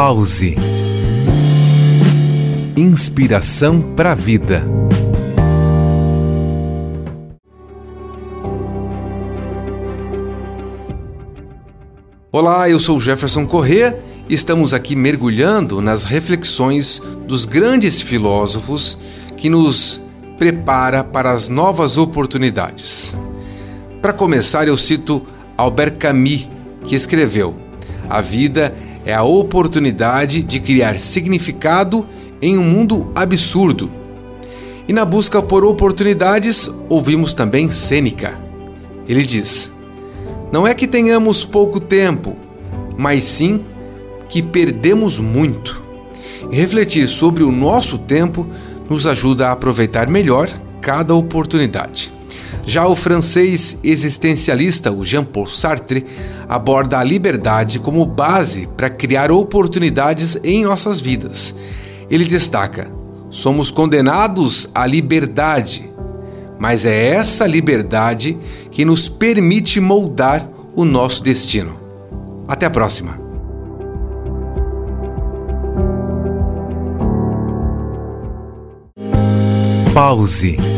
Pause. Inspiração para a vida. Olá, eu sou Jefferson Corrêa e estamos aqui mergulhando nas reflexões dos grandes filósofos que nos prepara para as novas oportunidades. Para começar, eu cito Albert Camus, que escreveu: A vida é a oportunidade de criar significado em um mundo absurdo. E na busca por oportunidades, ouvimos também Sêneca. Ele diz: Não é que tenhamos pouco tempo, mas sim que perdemos muito. E refletir sobre o nosso tempo nos ajuda a aproveitar melhor cada oportunidade. Já o francês existencialista, o Jean-Paul Sartre, aborda a liberdade como base para criar oportunidades em nossas vidas. Ele destaca: somos condenados à liberdade, mas é essa liberdade que nos permite moldar o nosso destino. Até a próxima! Pause.